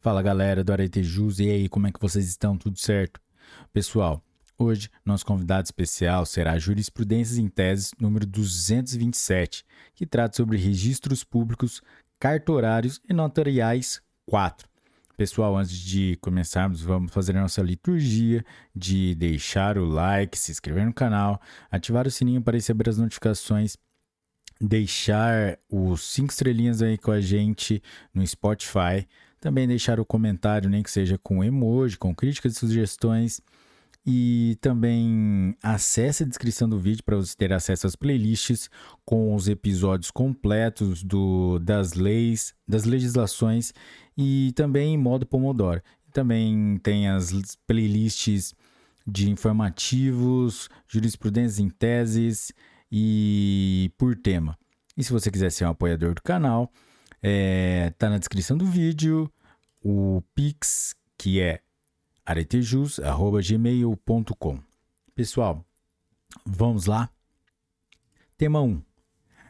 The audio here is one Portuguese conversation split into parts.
Fala galera do Aretejus, e aí, como é que vocês estão? Tudo certo? Pessoal, hoje nosso convidado especial será Jurisprudências em Teses número 227, que trata sobre registros públicos, cartorários e notariais 4. Pessoal, antes de começarmos, vamos fazer a nossa liturgia de deixar o like, se inscrever no canal, ativar o sininho para receber as notificações deixar os cinco estrelinhas aí com a gente no Spotify, também deixar o comentário, nem que seja com emoji, com críticas e sugestões. E também acesse a descrição do vídeo para você ter acesso às playlists com os episódios completos do, das leis, das legislações e também em modo Pomodoro. Também tem as playlists de informativos, jurisprudência em teses e por tema. E se você quiser ser um apoiador do canal, é, tá na descrição do vídeo o Pix, que é aretejus.gmail.com. Pessoal, vamos lá? Tema 1.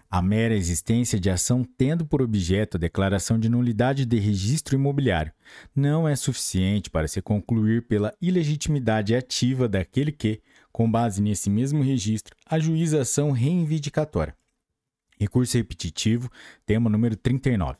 A mera existência de ação tendo por objeto a declaração de nulidade de registro imobiliário não é suficiente para se concluir pela ilegitimidade ativa daquele que, com base nesse mesmo registro, ajuiza ação reivindicatória. Recurso repetitivo, tema número 39.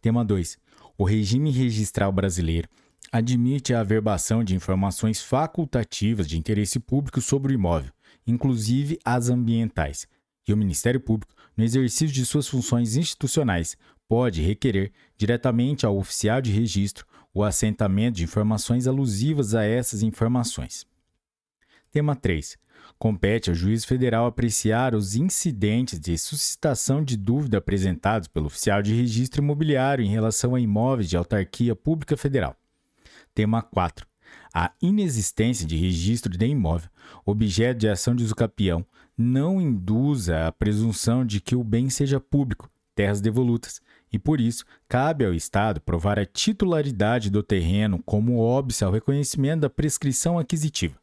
Tema 2. O regime registral brasileiro admite a averbação de informações facultativas de interesse público sobre o imóvel, inclusive as ambientais, e o Ministério Público, no exercício de suas funções institucionais, pode requerer diretamente ao oficial de registro o assentamento de informações alusivas a essas informações. Tema 3. Compete ao juiz federal apreciar os incidentes de suscitação de dúvida apresentados pelo oficial de registro imobiliário em relação a imóveis de autarquia pública federal. Tema 4. A inexistência de registro de imóvel, objeto de ação de usucapião, não induza a presunção de que o bem seja público, terras devolutas, e por isso cabe ao Estado provar a titularidade do terreno como óbice ao reconhecimento da prescrição aquisitiva.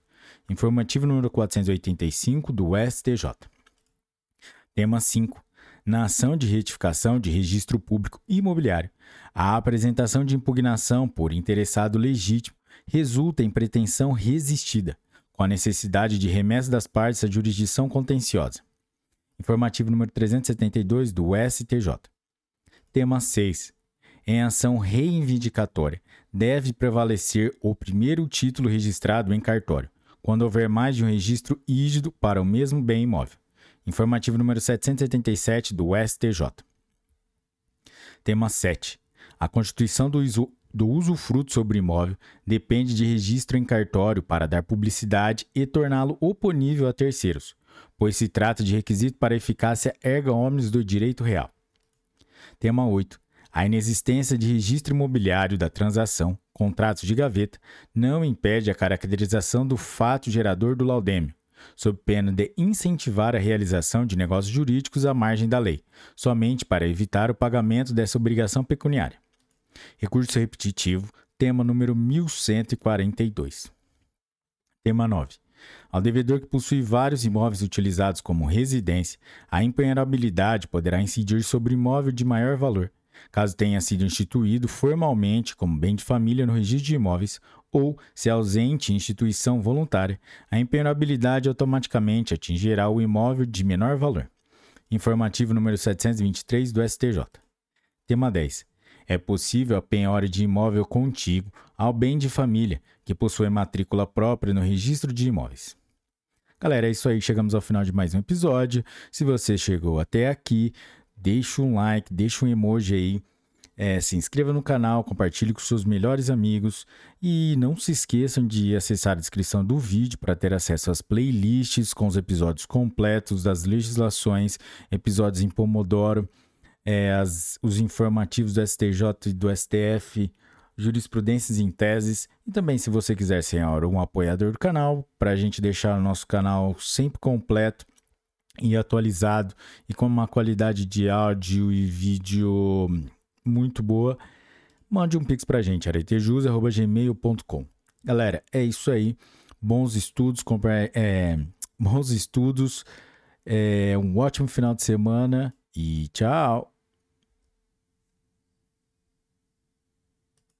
Informativo número 485 do STJ. Tema 5. Na ação de retificação de registro público imobiliário, a apresentação de impugnação por interessado legítimo resulta em pretensão resistida, com a necessidade de remessa das partes à jurisdição contenciosa. Informativo número 372 do STJ. Tema 6. Em ação reivindicatória, deve prevalecer o primeiro título registrado em cartório, quando houver mais de um registro ígido para o mesmo bem imóvel. Informativo número 787 do STJ. Tema 7. A constituição do, uso, do usufruto sobre imóvel depende de registro em cartório para dar publicidade e torná-lo oponível a terceiros, pois se trata de requisito para eficácia erga omnes do direito real. Tema 8. A inexistência de registro imobiliário da transação, contratos de gaveta, não impede a caracterização do fato gerador do laudêmio, sob pena de incentivar a realização de negócios jurídicos à margem da lei, somente para evitar o pagamento dessa obrigação pecuniária. Recurso repetitivo, tema número 1142. Tema 9. Ao devedor que possui vários imóveis utilizados como residência, a empenhorabilidade poderá incidir sobre imóvel de maior valor, caso tenha sido instituído formalmente como bem de família no registro de imóveis ou, se ausente instituição voluntária, a impenhorabilidade automaticamente atingirá o imóvel de menor valor. Informativo número 723 do STJ. Tema 10. É possível a penhora de imóvel contíguo ao bem de família que possui matrícula própria no registro de imóveis. Galera, é isso aí. Chegamos ao final de mais um episódio. Se você chegou até aqui, deixa um like, deixa um emoji aí. É, se inscreva no canal, compartilhe com seus melhores amigos e não se esqueçam de acessar a descrição do vídeo para ter acesso às playlists com os episódios completos das legislações, episódios em Pomodoro, é, as, os informativos do STJ e do STF, jurisprudências em teses e também se você quiser ser um apoiador do canal para a gente deixar o nosso canal sempre completo e atualizado e com uma qualidade de áudio e vídeo muito boa, mande um pix pra gente, aretejus.gmail.com. Galera, é isso aí. Bons estudos, compre, é, bons estudos, é, um ótimo final de semana e tchau!